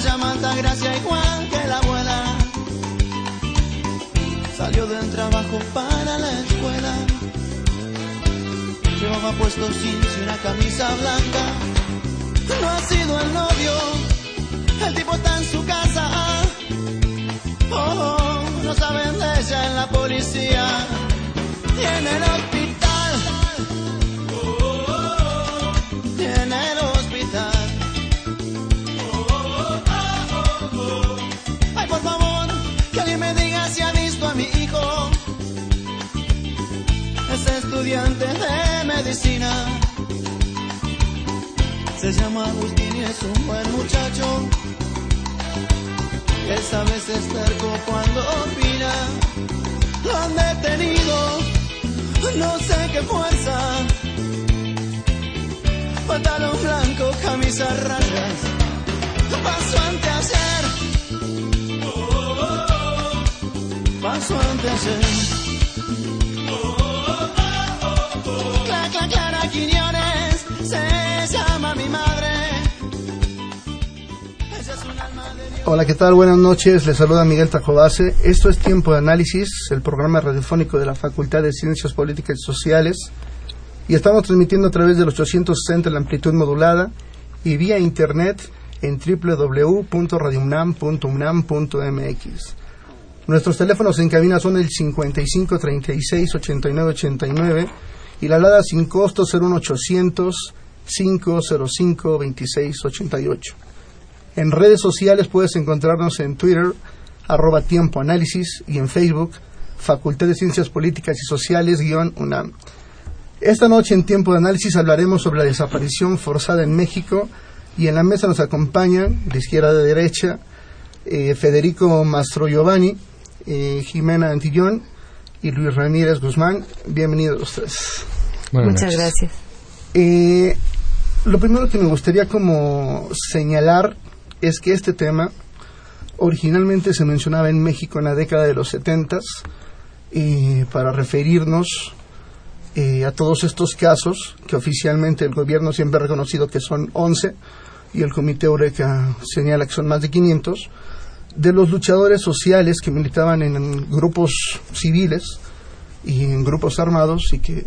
se llaman Gracia y que la abuela salió del trabajo para la escuela. Llevaba puesto jeans y una camisa blanca. No ha sido el novio, el tipo está en su casa. Oh, no saben de ella en la policía. Tiene el estudiante de medicina. Se llama Agustín y es un buen muchacho. Él sabe veces terco cuando opina. Lo han detenido, no sé qué fuerza. Pantalón blanco, camisa rayas. Paso ante ayer. Paso ante ayer. Hola, ¿qué tal? Buenas noches. Les saluda Miguel Tajobase. Esto es Tiempo de Análisis, el programa radiofónico de la Facultad de Ciencias Políticas y Sociales. Y estamos transmitiendo a través del 860 en la amplitud modulada y vía internet en www.radiounam.unam.mx. Nuestros teléfonos en cabina son el 55 36 89 89 y la alada sin costo 01800 505 26 88. En redes sociales puedes encontrarnos en Twitter, arroba tiempo análisis, y en Facebook, Facultad de Ciencias Políticas y Sociales, guion UNAM. Esta noche en tiempo de análisis hablaremos sobre la desaparición forzada en México y en la mesa nos acompañan, de izquierda a derecha, eh, Federico Mastro Giovanni, eh, Jimena Antillón y Luis Ramírez Guzmán. Bienvenidos los tres. Muchas gracias. Eh, lo primero que me gustaría como señalar es que este tema originalmente se mencionaba en México en la década de los 70 y para referirnos eh, a todos estos casos que oficialmente el gobierno siempre ha reconocido que son 11 y el Comité Eureka señala que son más de 500 de los luchadores sociales que militaban en grupos civiles y en grupos armados y que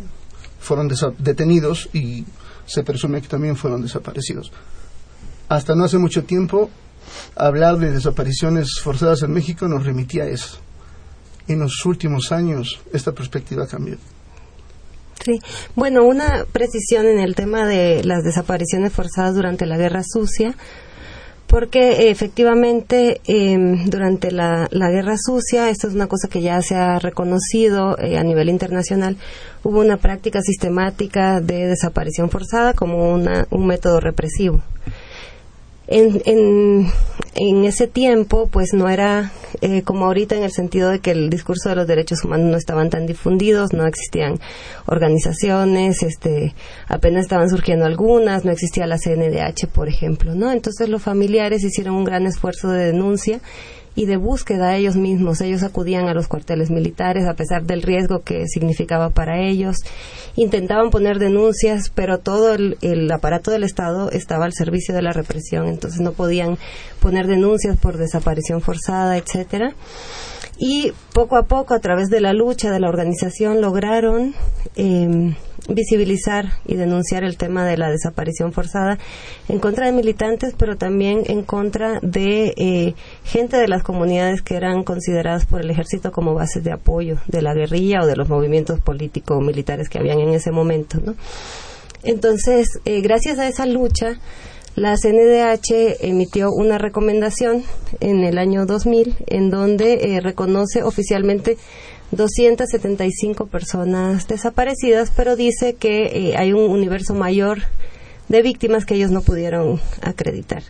fueron detenidos y se presume que también fueron desaparecidos hasta no hace mucho tiempo, hablar de desapariciones forzadas en México nos remitía a eso. En los últimos años, esta perspectiva cambió. Sí, bueno, una precisión en el tema de las desapariciones forzadas durante la Guerra Sucia, porque efectivamente em, durante la, Guerra Sucia, esto es una cosa que ya se ha reconocido eh, a nivel internacional, hubo una práctica sistemática de desaparición forzada como una, un método represivo. En, en ese tiempo pues no era eh, como ahorita en el sentido de que el discurso de los derechos humanos no estaban tan difundidos, no existían organizaciones, este apenas estaban surgiendo algunas, no existía la CNDH, por ejemplo, ¿no? Entonces los familiares hicieron un gran esfuerzo de denuncia y de búsqueda ellos mismos. Ellos acudían a los cuarteles militares a pesar del riesgo que significaba para ellos. Intentaban poner denuncias, pero todo el, aparato del Estado estaba al servicio de la represión, entonces no podían poner denuncias por desaparición forzada, etcétera y poco a poco a través de la lucha de la organización lograron eh, visibilizar y denunciar el tema de la desaparición forzada en contra de militantes pero también en contra de eh, gente de las comunidades que eran consideradas por el ejército como bases de apoyo de la guerrilla o de los movimientos políticos militares que habían en ese momento ¿no? entonces eh, gracias a esa lucha la CNDH emitió una recomendación en el año 2000 en donde eh, reconoce oficialmente 275 personas desaparecidas, pero dice que eh, hay un universo mayor de víctimas que ellos no pudieron acreditar.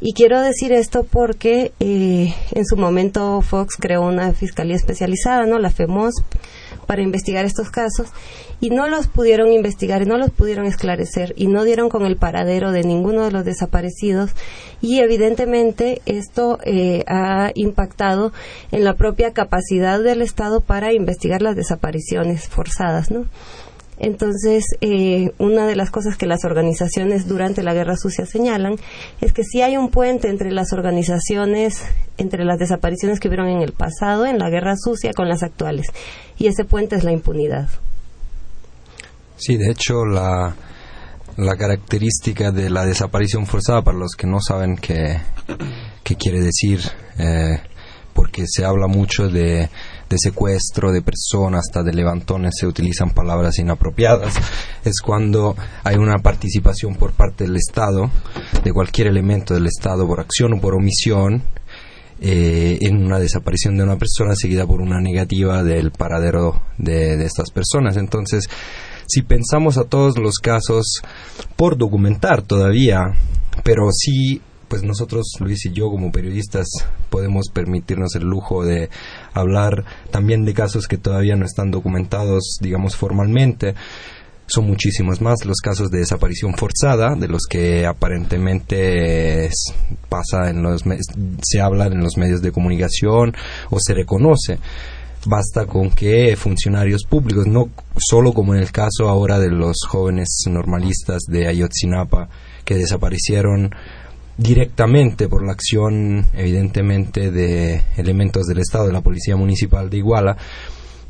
Y quiero decir esto porque eh, en su momento Fox creó una fiscalía especializada, ¿no? La FEMOS, para investigar estos casos y no los pudieron investigar no los pudieron esclarecer y no dieron con el paradero de ninguno de los desaparecidos y evidentemente esto eh, ha impactado en la propia capacidad del Estado para investigar las desapariciones forzadas, ¿no? Entonces, eh, una de las cosas que las organizaciones durante la Guerra Sucia señalan es que si hay un puente entre las organizaciones, entre las desapariciones que hubieron en el pasado, en la Guerra Sucia, con las actuales. Y ese puente es la impunidad. Sí, de hecho, la, la característica de la desaparición forzada, para los que no saben qué, qué quiere decir, eh, porque se habla mucho de, de, secuestro de personas, hasta de levantones se utilizan palabras inapropiadas, es cuando hay una participación por parte del Estado, de cualquier elemento del Estado, por acción o por omisión, eh, en una desaparición de una persona seguida por una negativa del paradero de, de estas personas. Entonces, si pensamos a todos los casos por documentar todavía, pero sí pues nosotros, Luis y yo como periodistas, podemos permitirnos el lujo de hablar también de casos que todavía no están documentados, digamos, formalmente. Son muchísimos más los casos de desaparición forzada, de los que aparentemente pasa en los se habla en los medios de comunicación o se reconoce basta con que funcionarios públicos, no solo como en el caso ahora de los jóvenes normalistas de Ayotzinapa que desaparecieron directamente por la acción evidentemente de elementos del Estado, de la Policía Municipal de Iguala,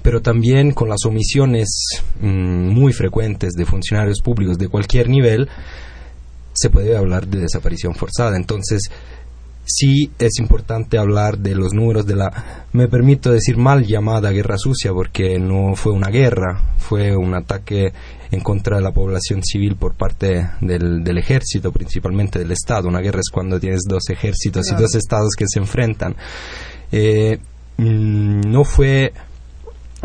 pero también con las omisiones mmm, muy frecuentes de funcionarios públicos de cualquier nivel, se puede hablar de desaparición forzada. Entonces, sí es importante hablar de los números de la, me permito decir mal llamada guerra sucia, porque no fue una guerra, fue un ataque en contra de la población civil por parte del, del ejército, principalmente del Estado. Una guerra es cuando tienes dos ejércitos claro. y dos estados que se enfrentan. Eh, no fue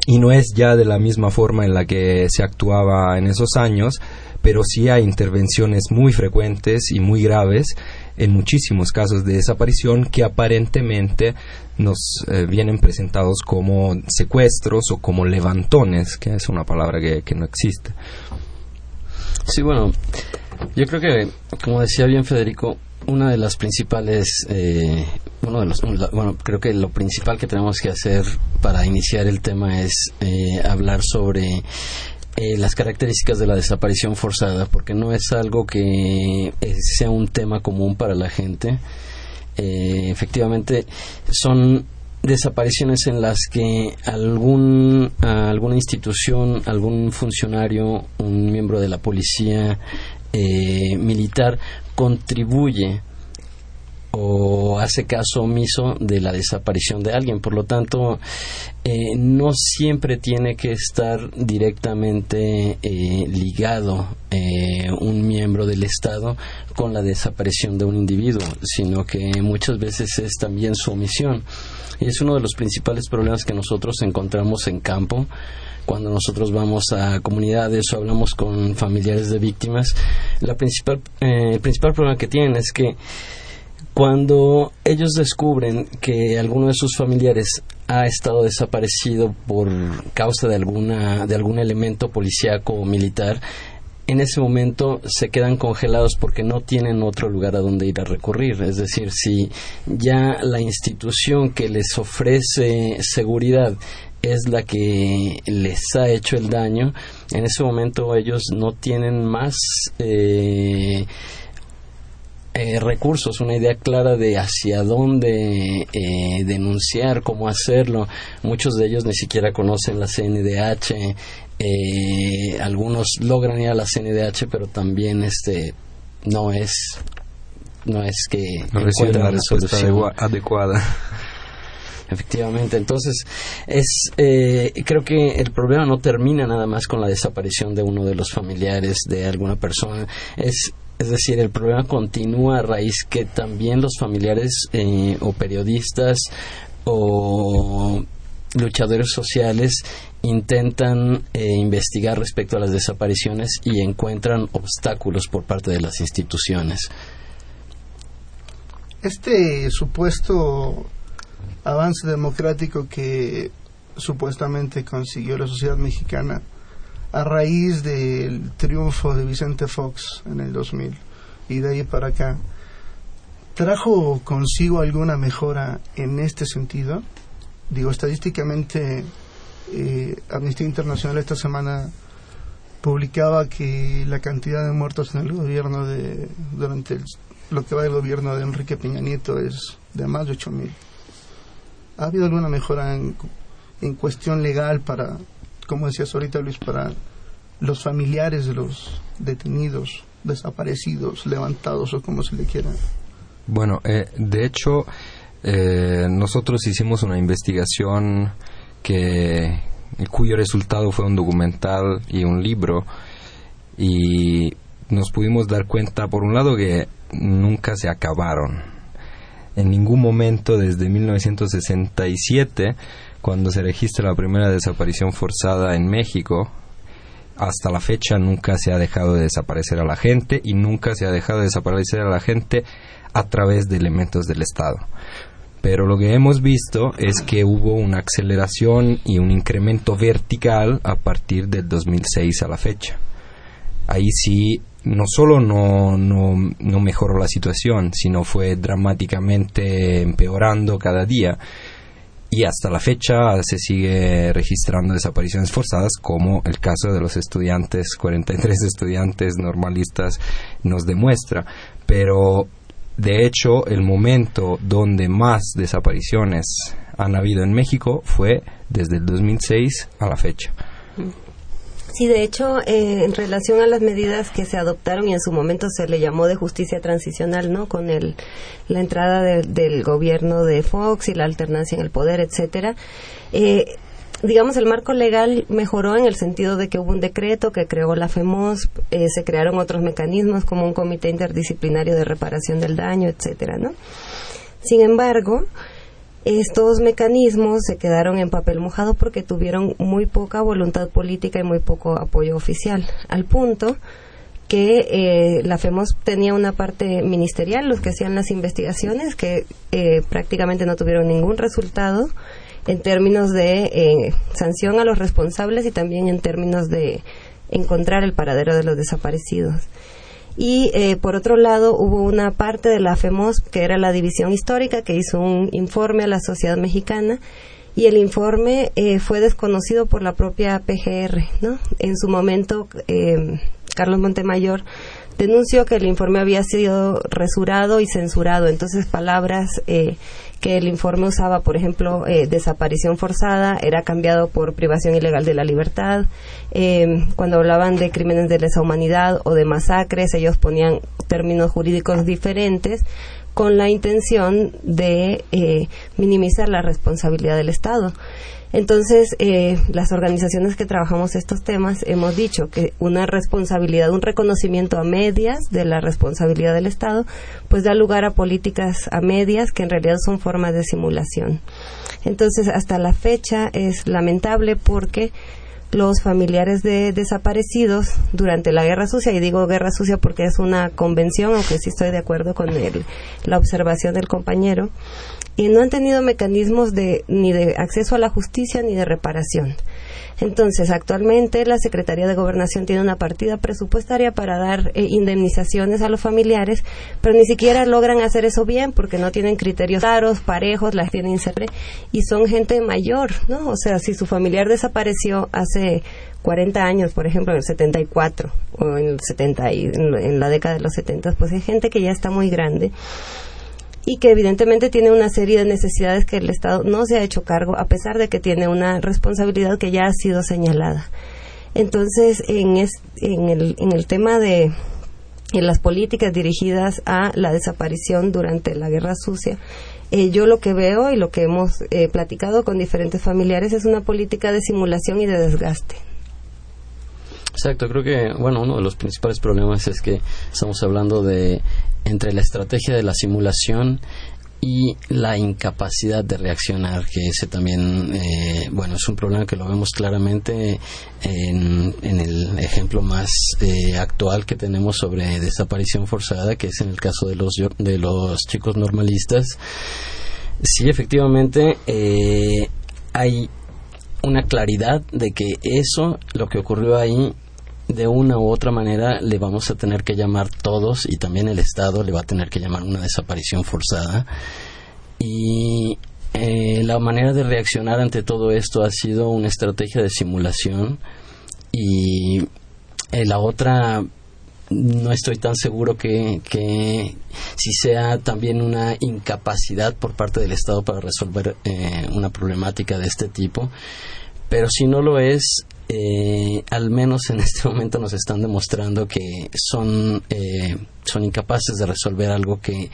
y no es ya de la misma forma en la que se actuaba en esos años, pero sí hay intervenciones muy frecuentes y muy graves en muchísimos casos de desaparición que aparentemente nos eh, vienen presentados como secuestros o como levantones, que es una palabra que, que no existe. Sí, bueno, yo creo que, como decía bien Federico, una de las principales, eh, uno de los, bueno, creo que lo principal que tenemos que hacer para iniciar el tema es eh, hablar sobre eh, las características de la desaparición forzada, porque no es algo que eh, sea un tema común para la gente. Eh, efectivamente, son desapariciones en las que algún, alguna institución, algún funcionario, un miembro de la policía militar contribuye o hace caso omiso de la desaparición de alguien. Por lo tanto, eh, no siempre tiene que estar directamente eh, ligado eh, un miembro del Estado con la desaparición de un individuo, sino que muchas veces es también su omisión. Y es uno de los principales problemas que nosotros encontramos en campo cuando nosotros vamos a comunidades o hablamos con familiares de víctimas. La principal, el principal problema que tienen es que Cuando ellos descubren que alguno de sus familiares ha estado desaparecido por causa de alguna de algún elemento policíaco o militar, en ese momento se quedan congelados porque no tienen otro lugar a donde ir a recurrir. Es decir, si ya la institución que les ofrece seguridad es la que les ha hecho el daño, en ese momento ellos no tienen más eh, recursos, una idea clara de hacia dónde eh, denunciar, cómo hacerlo. Muchos de ellos ni siquiera conocen la CNDH, eh, algunos logran ir a la CNDH, pero también este no es no es que no reciben la respuesta adecuada. Efectivamente, entonces es creo que el problema no termina nada más con la desaparición de uno de los familiares de alguna persona, es es decir, el problema continúa a raíz que también los familiares eh, o periodistas o luchadores sociales intentan eh, investigar respecto a las desapariciones y encuentran obstáculos por parte de las instituciones. Este supuesto avance democrático que supuestamente consiguió la sociedad mexicana a raíz del triunfo de Vicente Fox en el 2000 y de ahí para acá, ¿trajo consigo alguna mejora en este sentido? Digo, estadísticamente, eh, Amnistía Internacional esta semana publicaba que la cantidad de muertos en el gobierno de durante lo que va del gobierno de Enrique Peña Nieto es de más de 8.000. ¿Ha habido alguna mejora en, en cuestión legal para como decías ahorita Luis, para los familiares de los detenidos, desaparecidos, levantados o como se le quiera? Bueno, eh, de hecho, eh, nosotros hicimos una investigación que cuyo resultado fue un documental y un libro y nos pudimos dar cuenta, por un lado, que nunca se acabaron. En ningún momento desde 1967 cuando se registra la primera desaparición forzada en México, hasta la fecha nunca se ha dejado de desaparecer a la gente y nunca se ha dejado de desaparecer a la gente a través de elementos del Estado. Pero lo que hemos visto es que hubo una aceleración y un incremento vertical a partir del 2006 a la fecha. Ahí sí, no solo no, no, no mejoró la situación, sino fue dramáticamente empeorando cada día y hasta la fecha se sigue registrando desapariciones forzadas como el caso de los estudiantes, 43 estudiantes normalistas nos demuestra, pero de hecho el momento donde más desapariciones han habido en México fue desde el 2006 a la fecha. Sí, de hecho, eh, en relación a las medidas que se adoptaron y en su momento se le llamó de justicia transicional, ¿no? Con el, la entrada del gobierno de Fox y la alternancia en el poder, etcétera. Eh, digamos, el marco legal mejoró en el sentido de que hubo un decreto que creó la FEMOS, eh, se crearon otros mecanismos como un comité interdisciplinario de reparación del daño, etcétera, ¿no? Sin embargo, estos mecanismos se quedaron en papel mojado porque tuvieron muy poca voluntad política y muy poco apoyo oficial, al punto que eh, la FEMOS tenía una parte ministerial, los que hacían las investigaciones, que eh, prácticamente no tuvieron ningún resultado en términos de eh, sanción a los responsables y también en términos de encontrar el paradero de los desaparecidos. Y eh, por otro lado, hubo una parte de la FEMOS, que era la división histórica, que hizo un informe a la sociedad mexicana y el informe eh, fue desconocido por la propia PGR. ¿no? En su momento, eh, Carlos Montemayor denunció que el informe había sido resurado y censurado. Entonces, palabras eh, que el informe usaba, por ejemplo, eh, desaparición forzada, era cambiado por privación ilegal de la libertad. Eh, cuando hablaban de crímenes de lesa humanidad o de masacres, ellos ponían términos jurídicos diferentes con la intención de minimizar la responsabilidad del Estado. Entonces, eh, las organizaciones que trabajamos estos temas hemos dicho que una responsabilidad, un reconocimiento a medias de la responsabilidad del Estado, pues da lugar a políticas a medias que en realidad son formas de simulación. Entonces, hasta la fecha es lamentable porque los familiares de desaparecidos durante la Guerra Sucia, y digo Guerra Sucia porque es una convención, aunque sí estoy de acuerdo con el, la observación del compañero, y no han tenido mecanismos de, ni de acceso a la justicia ni de reparación. Entonces, actualmente la Secretaría de Gobernación tiene una partida presupuestaria para dar eh, indemnizaciones a los familiares, pero ni siquiera logran hacer eso bien porque no tienen criterios claros, parejos, las tienen siempre y son gente mayor, ¿no? O sea, si su familiar desapareció hace 40 años, por ejemplo, en el 74 o en el 70 y en, la década de los 70, pues hay gente que ya está muy grande y que evidentemente tiene una serie de necesidades que el Estado no se ha hecho cargo, a pesar de que tiene una responsabilidad que ya ha sido señalada. Entonces, en, en, el, en el tema de en las políticas dirigidas a la desaparición durante la guerra sucia, eh, yo lo que veo y lo que hemos eh, platicado con diferentes familiares es una política de simulación y de desgaste. Exacto, creo que, bueno, uno de los principales problemas es que estamos hablando de entre la estrategia de la simulación y la incapacidad de reaccionar, que ese también, eh, bueno, es un problema que lo vemos claramente en, el ejemplo más eh, actual que tenemos sobre desaparición forzada, que es en el caso de los, de los chicos normalistas. Sí, efectivamente, eh, hay una claridad de que eso, lo que ocurrió ahí, de una u otra manera le vamos a tener que llamar todos y también el Estado le va a tener que llamar una desaparición forzada. Y eh, la manera de reaccionar ante todo esto ha sido una estrategia de simulación y eh, la otra no estoy tan seguro que, que, si sea también una incapacidad por parte del Estado para resolver eh, una problemática de este tipo, pero si no lo es, eh, al menos en este momento nos están demostrando que son, eh, son incapaces de resolver algo que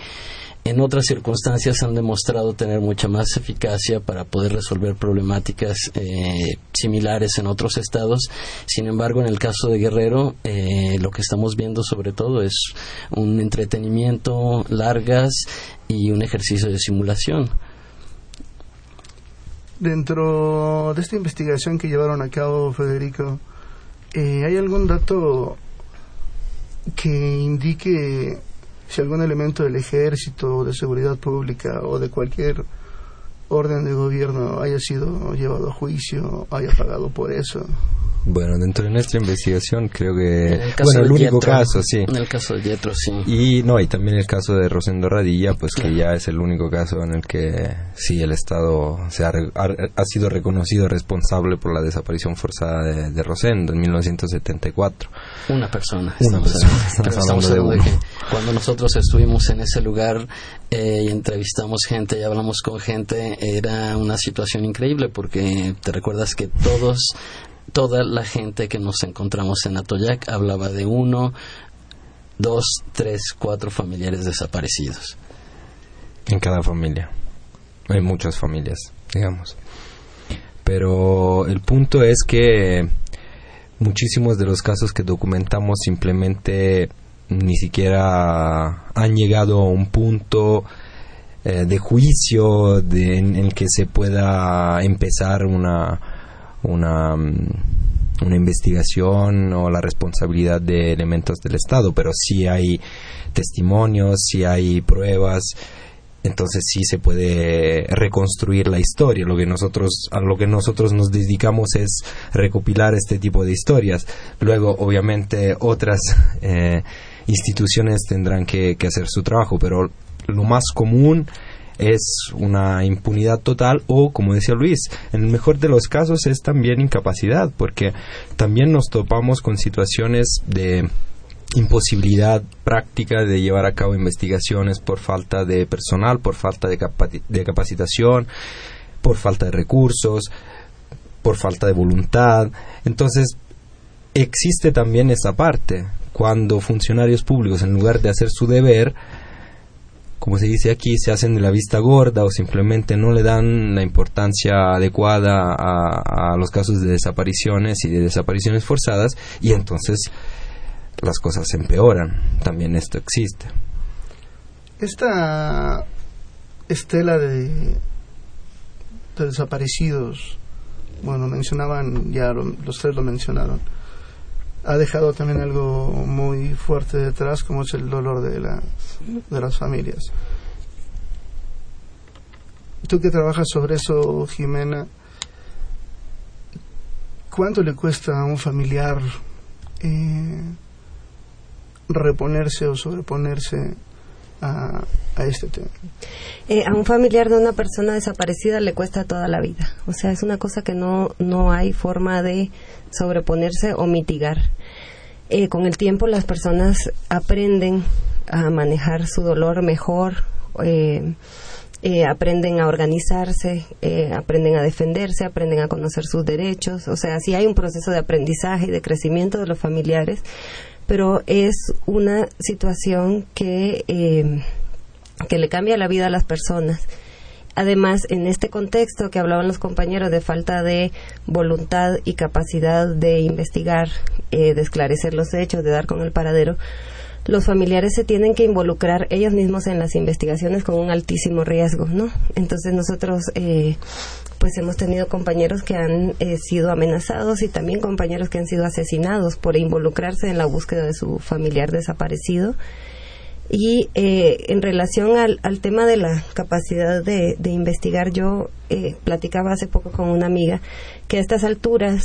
en otras circunstancias han demostrado tener mucha más eficacia para poder resolver problemáticas eh, similares en otros estados. Sin embargo, en el caso de Guerrero, lo que estamos viendo sobre todo es un entretenimiento largas y un ejercicio de simulación. Dentro de esta investigación que llevaron a cabo, Federico, eh, ¿hay algún dato que indique si algún elemento del ejército, de seguridad pública o de cualquier orden de gobierno haya sido llevado a juicio, haya pagado por eso? Bueno, dentro de nuestra investigación creo que... bueno, el único caso, sí. En el caso de Yetro, sí. Y no, y también el caso de Rosendo Radilla, pues que ya es el único caso en el que sí el Estado se ha, ha, sido reconocido responsable por la desaparición forzada de, Rosendo en 1974. Una persona. Una persona. Estamos, hablando de, que cuando nosotros estuvimos en ese lugar eh, y entrevistamos gente y hablamos con gente, era una situación increíble porque te recuerdas que todos toda la gente que nos encontramos en Atoyac hablaba de uno, dos, tres, cuatro familiares desaparecidos. En cada familia. Hay muchas familias, digamos. Pero el punto es que muchísimos de los casos que documentamos simplemente ni siquiera han llegado a un punto eh, de juicio de, en el que se pueda empezar una una, mm, una investigación o la responsabilidad de elementos del Estado, pero si hay testimonios, si hay pruebas, entonces sí se puede reconstruir la historia. Lo que nosotros, a lo que nosotros nos dedicamos es recopilar este tipo de historias. Luego, obviamente, otras eh, instituciones tendrán que, que hacer su trabajo, pero lo más común es una impunidad total o, como decía Luis, en el mejor de los casos es también incapacidad, porque también nos topamos con situaciones de imposibilidad práctica de llevar a cabo investigaciones por falta de personal, por falta de, de capacitación, por falta de recursos, por falta de voluntad. Entonces, existe también esa parte, cuando funcionarios públicos, en lugar de hacer su deber, como se dice aquí, se hacen de la vista gorda o simplemente no le dan la importancia adecuada a, los casos de desapariciones y de desapariciones forzadas y entonces las cosas se empeoran. También esto existe. Esta estela de, de desaparecidos bueno, mencionaban, ya lo- los tres lo mencionaron, ha dejado también algo muy fuerte detrás, como es el dolor de, la, de las familias. Tú que trabajas sobre eso, Jimena, ¿cuánto le cuesta a un familiar eh, reponerse o sobreponerse a, a este? Eh, a un familiar de una persona desaparecida le cuesta toda la vida. O sea, es una cosa que no, no hay forma de sobreponerse o mitigar. Eh, con el tiempo las personas aprenden a manejar su dolor mejor, eh, aprenden a organizarse, aprenden a defenderse, aprenden a conocer sus derechos. O sea, sí hay un proceso de aprendizaje y de crecimiento de los familiares, pero es una situación que, eh, que le cambia la vida a las personas. Además, en este contexto que hablaban los compañeros de falta de voluntad y capacidad de investigar, eh, de esclarecer los hechos, de dar con el paradero, los familiares se tienen que involucrar ellos mismos en las investigaciones con un altísimo riesgo, ¿no? Entonces nosotros, eh, pues hemos tenido compañeros que han eh, sido amenazados y también compañeros que han sido asesinados por involucrarse en la búsqueda de su familiar desaparecido. Y eh, en relación al, al tema de la capacidad de, de investigar, yo eh, platicaba hace poco con una amiga que a estas alturas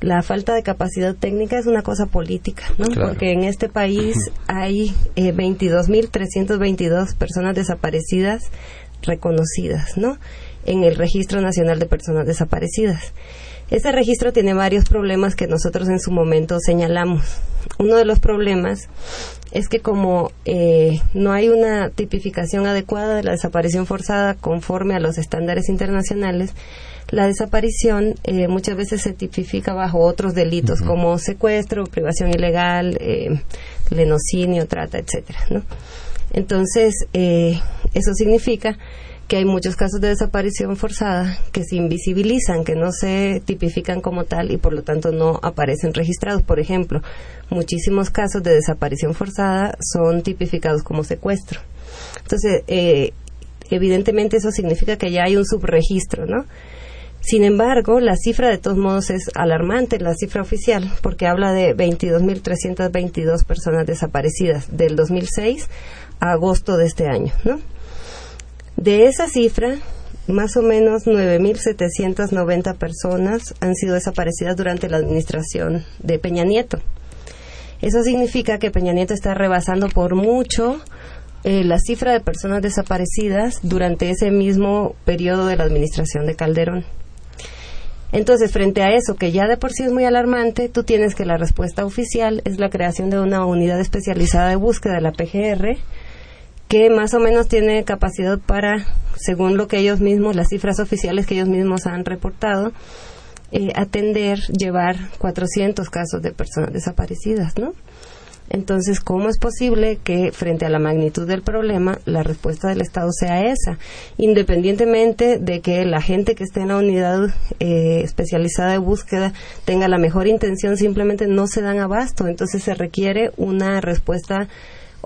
la falta de capacidad técnica es una cosa política, ¿no? Claro. Porque en este país hay eh, 22.322 personas desaparecidas reconocidas, ¿no? En el Registro Nacional de Personas Desaparecidas. Ese registro tiene varios problemas que nosotros en su momento señalamos. Uno de los problemas es que como eh, no hay una tipificación adecuada de la desaparición forzada conforme a los estándares internacionales, la desaparición eh, muchas veces se tipifica bajo otros delitos como secuestro, privación ilegal, eh, lenocinio, trata, etcétera, ¿no? Entonces, eh, eso significa que hay muchos casos de desaparición forzada que se invisibilizan, que no se tipifican como tal y por lo tanto no aparecen registrados. Por ejemplo, muchísimos casos de desaparición forzada son tipificados como secuestro. Entonces, eh, evidentemente eso significa que ya hay un subregistro, ¿no? Sin embargo, la cifra de todos modos es alarmante, la cifra oficial, porque habla de 22.322 personas desaparecidas del 2006 a agosto de este año, ¿no? De esa cifra, más o menos 9.790 personas han sido desaparecidas durante la administración de Peña Nieto. Eso significa que Peña Nieto está rebasando por mucho eh, la cifra de personas desaparecidas durante ese mismo periodo de la administración de Calderón. Entonces, frente a eso, que ya de por sí es muy alarmante, tú tienes que la respuesta oficial es la creación de una unidad especializada de búsqueda de la PGR, que más o menos tiene capacidad para, según lo que ellos mismos, las cifras oficiales que ellos mismos han reportado, eh, atender, llevar 400 casos de personas desaparecidas, ¿no? Entonces, ¿cómo es posible que frente a la magnitud del problema la respuesta del Estado sea esa? Independientemente de que la gente que esté en la unidad eh, especializada de búsqueda tenga la mejor intención, simplemente no se dan abasto. Entonces se requiere una respuesta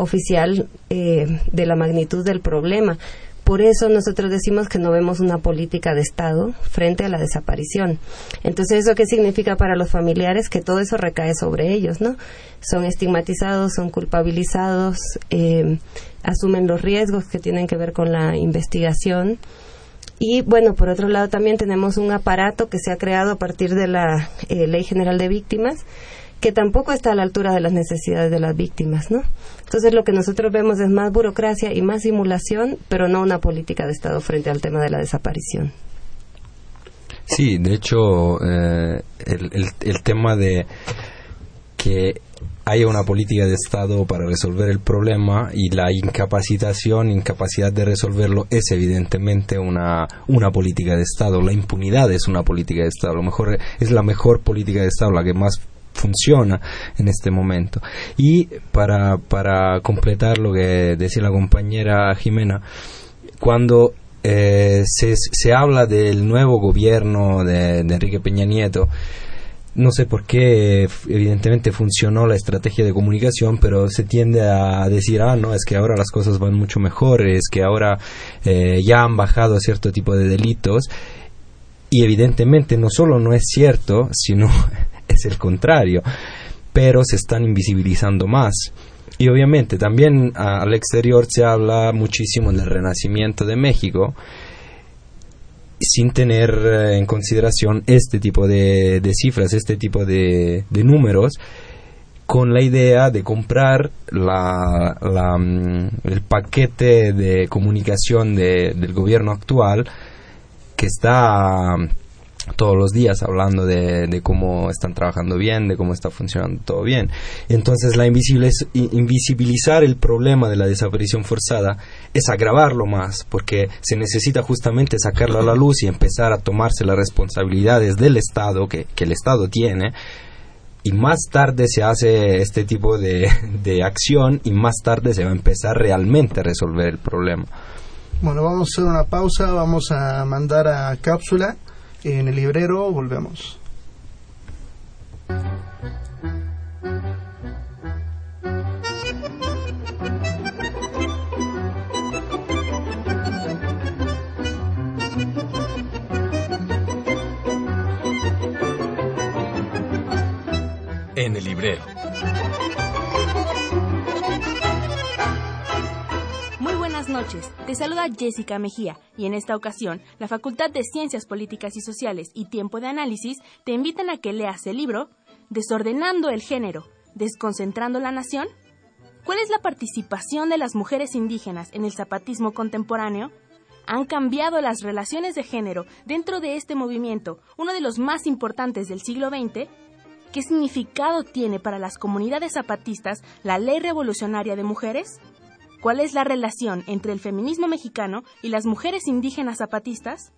oficial eh, de la magnitud del problema. Por eso nosotros decimos que no vemos una política de Estado frente a la desaparición. Entonces, ¿eso qué significa para los familiares? Que todo eso recae sobre ellos, ¿no? Son estigmatizados, son culpabilizados, eh, asumen los riesgos que tienen que ver con la investigación. Y bueno, por otro lado también tenemos un aparato que se ha creado a partir de la eh, Ley General de Víctimas, que tampoco está a la altura de las necesidades de las víctimas, ¿no? Entonces lo que nosotros vemos es más burocracia y más simulación, pero no una política de Estado frente al tema de la desaparición. Sí, de hecho, eh, el, el, el tema de que haya una política de Estado para resolver el problema y la incapacitación, incapacidad de resolverlo es evidentemente una, una política de Estado. La impunidad es una política de Estado. A lo mejor es la mejor política de Estado, la que más funciona en este momento. Y para, para completar lo que decía la compañera Jimena, cuando eh, se, se habla del nuevo gobierno de, de Enrique Peña Nieto, no sé por qué evidentemente funcionó la estrategia de comunicación, pero se tiende a decir, ah, no, es que ahora las cosas van mucho mejor, es que ahora eh, ya han bajado cierto tipo de delitos. Y evidentemente no solo no es cierto, sino es el contrario, pero se están invisibilizando más. Y obviamente también al exterior se habla muchísimo del renacimiento de México, sin tener eh, en consideración este tipo de, cifras, este tipo de, números, con la idea de comprar la, mm, el paquete de comunicación del gobierno actual que está todos los días hablando de, cómo están trabajando bien, de cómo está funcionando todo bien. Entonces, la invisibilizar el problema de la desaparición forzada es agravarlo más, porque se necesita justamente sacarlo a la luz y empezar a tomarse las responsabilidades del Estado, que, el Estado tiene, y más tarde se hace este tipo de, de acción y más tarde se va a empezar realmente a resolver el problema. Bueno, vamos a hacer una pausa, vamos a mandar a cápsula en el librero volvemos. En el librero. Noches, te saluda Jessica Mejía y en esta ocasión la Facultad de Ciencias Políticas y Sociales y Tiempo de Análisis te invitan a que leas el libro Desordenando el Género, Desconcentrando la Nación. ¿Cuál es la participación de las mujeres indígenas en el zapatismo contemporáneo? ¿Han cambiado las relaciones de género dentro de este movimiento, uno de los más importantes del siglo XX? ¿Qué significado tiene para las comunidades zapatistas la Ley Revolucionaria de Mujeres? ¿Cuál es la relación entre el feminismo mexicano y las mujeres indígenas zapatistas?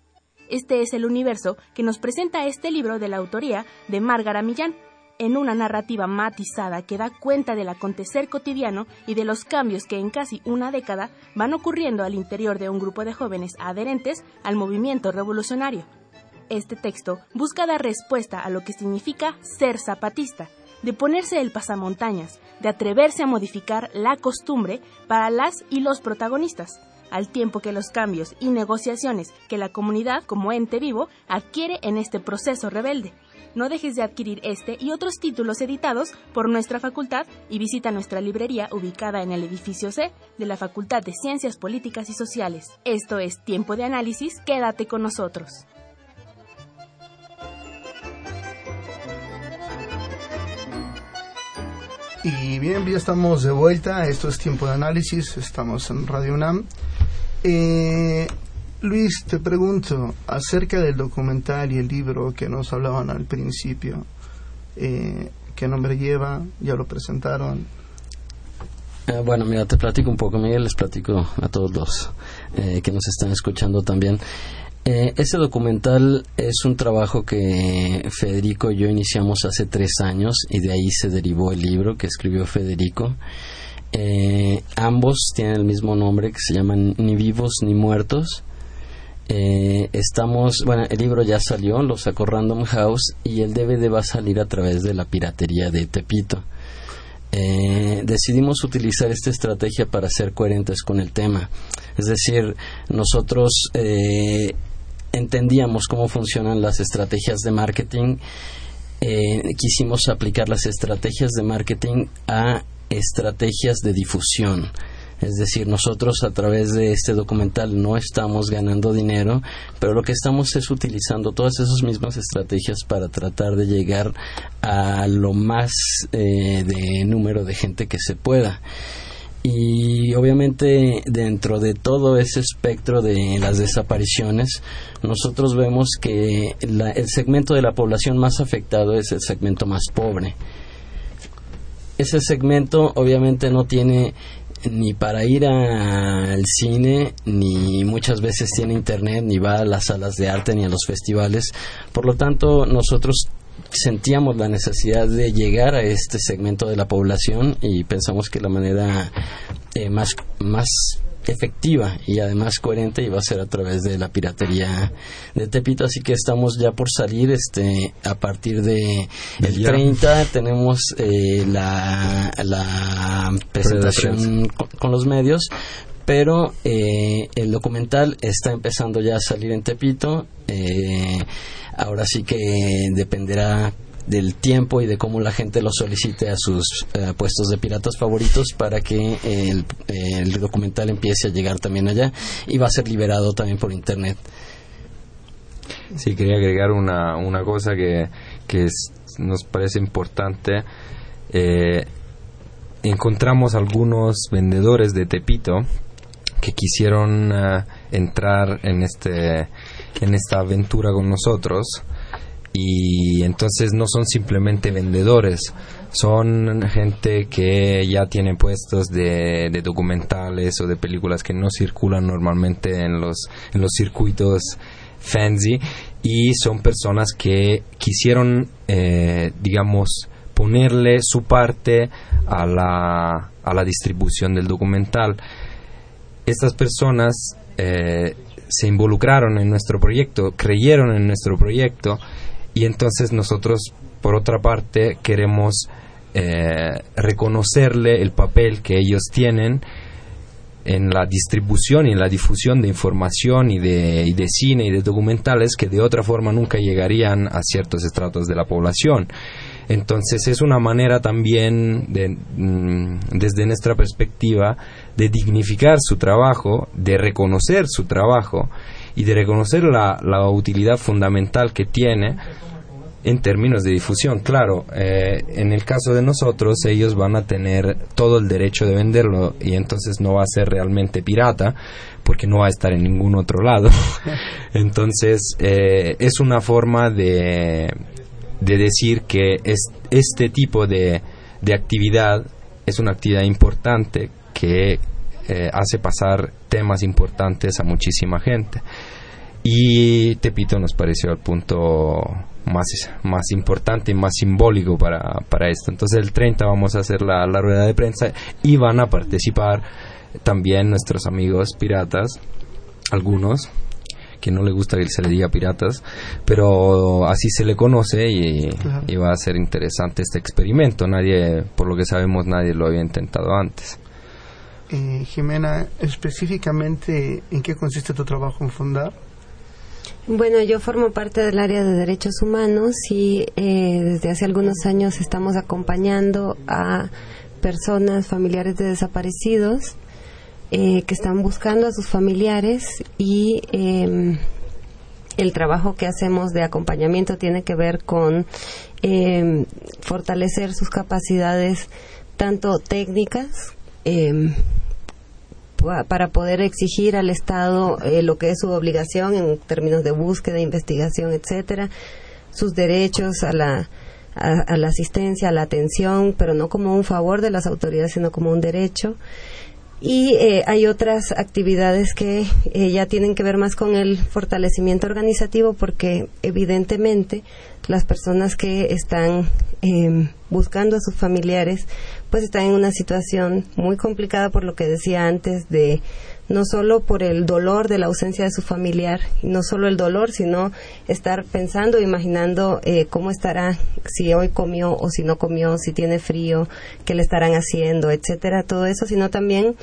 Este es el universo que nos presenta este libro de la autoría de Márgara Millán, en una narrativa matizada que da cuenta del acontecer cotidiano y de los cambios que en casi una década van ocurriendo al interior de un grupo de jóvenes adherentes al movimiento revolucionario. Este texto busca dar respuesta a lo que significa ser zapatista, de ponerse el pasamontañas, de atreverse a modificar la costumbre para las y los protagonistas, al tiempo que los cambios y negociaciones que la comunidad como ente vivo adquiere en este proceso rebelde. No dejes de adquirir este y otros títulos editados por nuestra facultad y visita nuestra librería ubicada en el edificio C de la Facultad de Ciencias Políticas y Sociales. Esto es Tiempo de Análisis, quédate con nosotros. Y bien, ya estamos de vuelta. Esto es Tiempo de Análisis. Estamos en Radio UNAM. Eh, Luis, te pregunto acerca del documental y el libro que nos hablaban al principio. Eh, ¿Qué nombre lleva? ¿Ya lo presentaron? Eh, bueno, mira, te platico un poco, Miguel, les platico a todos los que nos están escuchando también. Eh, ese documental es un trabajo que Federico y yo iniciamos hace tres años y de ahí se derivó el libro que escribió Federico. Eh, ambos tienen el mismo nombre que se llaman Ni vivos ni muertos. Eh, estamos, bueno, el libro ya salió, lo sacó Random House y el DVD va a salir a través de la piratería de Tepito. decidimos utilizar esta estrategia para ser coherentes con el tema. Es decir, nosotros entendíamos cómo funcionan las estrategias de marketing, eh, quisimos aplicar las estrategias de marketing a estrategias de difusión. Es decir, nosotros a través de este documental no estamos ganando dinero, pero lo que estamos es utilizando todas esas mismas estrategias para tratar de llegar a lo más eh, de número de gente que se pueda y obviamente dentro de todo ese espectro de las desapariciones nosotros vemos que el segmento de la población más afectado es el segmento más pobre ese segmento obviamente no tiene ni para ir al cine, ni muchas veces tiene internet, ni va a las salas de arte, ni a los festivales. Por lo tanto, nosotros sentíamos la necesidad de llegar a este segmento de la población y pensamos que la manera eh, más, más efectiva y además coherente iba a ser a través de la piratería de Tepito. Así que estamos ya por salir este a partir de el 30 tenemos eh, la, la presentación con, los medios pero eh, el documental está empezando ya a salir en Tepito. Eh, ahora sí que dependerá del tiempo y de cómo la gente lo solicite a sus eh, puestos de piratas favoritos para que el, documental empiece a llegar también allá y va a ser liberado también por internet. Sí, quería agregar una, una cosa que, que nos parece importante. Eh, encontramos algunos vendedores de Tepito que quisieron uh, entrar en este en esta aventura con nosotros y entonces no son simplemente vendedores son gente que ya tiene puestos de, de, documentales o de películas que no circulan normalmente en los en los circuitos fancy y son personas que quisieron eh, digamos ponerle su parte a la, a la distribución del documental. Estas personas eh, se involucraron en nuestro proyecto, creyeron en nuestro proyecto y entonces nosotros, por otra parte, queremos eh, reconocerle el papel que ellos tienen en la distribución y en la difusión de información y de, y de, cine y de documentales que de otra forma nunca llegarían a ciertos estratos de la población. Entonces es una manera también, de, mm, desde nuestra perspectiva, de dignificar su trabajo, de reconocer su trabajo y de reconocer la, la utilidad fundamental que tiene en términos de difusión. Claro, eh, en el caso de nosotros, ellos van a tener todo el derecho de venderlo y entonces no va a ser realmente pirata porque no va a estar en ningún otro lado. entonces, eh, es una forma de, de decir que es, este tipo de, de actividad es una actividad importante que eh, hace pasar temas importantes a muchísima gente. Y Tepito nos pareció el punto más, más importante y más simbólico para, para esto. Entonces el 30 vamos a hacer la, la rueda de prensa y van a participar también nuestros amigos piratas, algunos, que no le gusta que se le diga piratas, pero así se le conoce y, claro. y, va a ser interesante este experimento. Nadie, por lo que sabemos, nadie lo había intentado antes. Eh, Jimena, específicamente, ¿en qué consiste tu trabajo en Fundar? Bueno, yo formo parte del área de derechos humanos y eh, desde hace algunos años estamos acompañando a personas, familiares de desaparecidos, eh, que están buscando a sus familiares y eh, el trabajo que hacemos de acompañamiento tiene que ver con eh, fortalecer sus capacidades tanto técnicas para poder exigir al Estado eh, lo que es su obligación en términos de búsqueda, investigación, etcétera, sus derechos a la a, la asistencia, a la atención, pero no como un favor de las autoridades, sino como un derecho. Y eh, hay otras actividades que eh, ya tienen que ver más con el fortalecimiento organizativo, porque evidentemente las personas que están eh, buscando a sus familiares pues están en una situación muy complicada por lo que decía antes de no solo por el dolor de la ausencia de su familiar, no solo el dolor, sino estar pensando, imaginando eh, cómo estará, si hoy comió o si no comió, si tiene frío, qué le estarán haciendo, etcétera, todo eso, sino también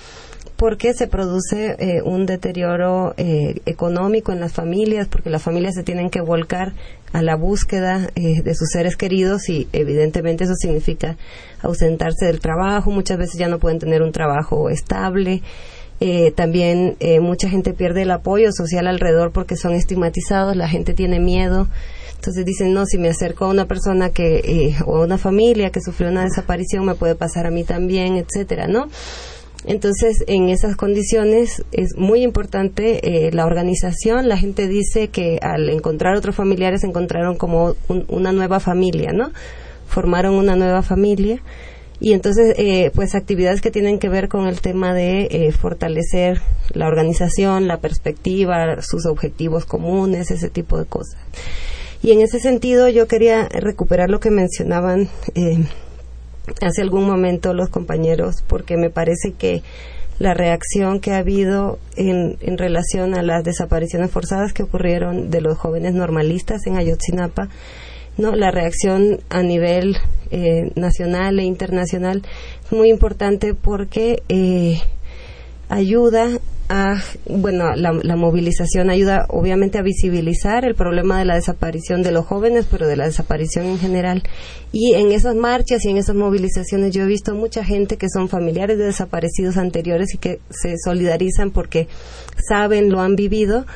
porque se produce eh, un deterioro eh, económico en las familias, porque las familias se tienen que volcar a la búsqueda eh, de sus seres queridos y evidentemente eso significa ausentarse del trabajo, muchas veces ya no pueden tener un trabajo estable. Eh, también eh, mucha gente pierde el apoyo social alrededor porque son estigmatizados, la gente tiene miedo. Entonces dicen, no, si me acerco a una persona que, eh, o a una familia que sufrió una desaparición, me puede pasar a mí también, etcétera, ¿no? Entonces, en esas condiciones es muy importante eh, la organización. La gente dice que al encontrar otros familiares encontraron como un, una nueva familia, ¿no? Formaron una nueva familia. Y entonces, eh, pues actividades que tienen que ver con el tema de eh, fortalecer la organización, la perspectiva, sus objetivos comunes, ese tipo de cosas. Y en ese sentido, yo quería recuperar lo que mencionaban eh, hace algún momento los compañeros porque me parece que la reacción que ha habido en, en, relación a las desapariciones forzadas que ocurrieron de los jóvenes normalistas en Ayotzinapa, no la reacción a nivel eh, nacional e internacional es muy importante porque eh, ayuda a, bueno, la, la, movilización ayuda obviamente a visibilizar el problema de la desaparición de los jóvenes, pero de la desaparición en general. Y en esas marchas y en esas movilizaciones yo he visto mucha gente que son familiares de desaparecidos anteriores y que se solidarizan porque saben, lo han vivido,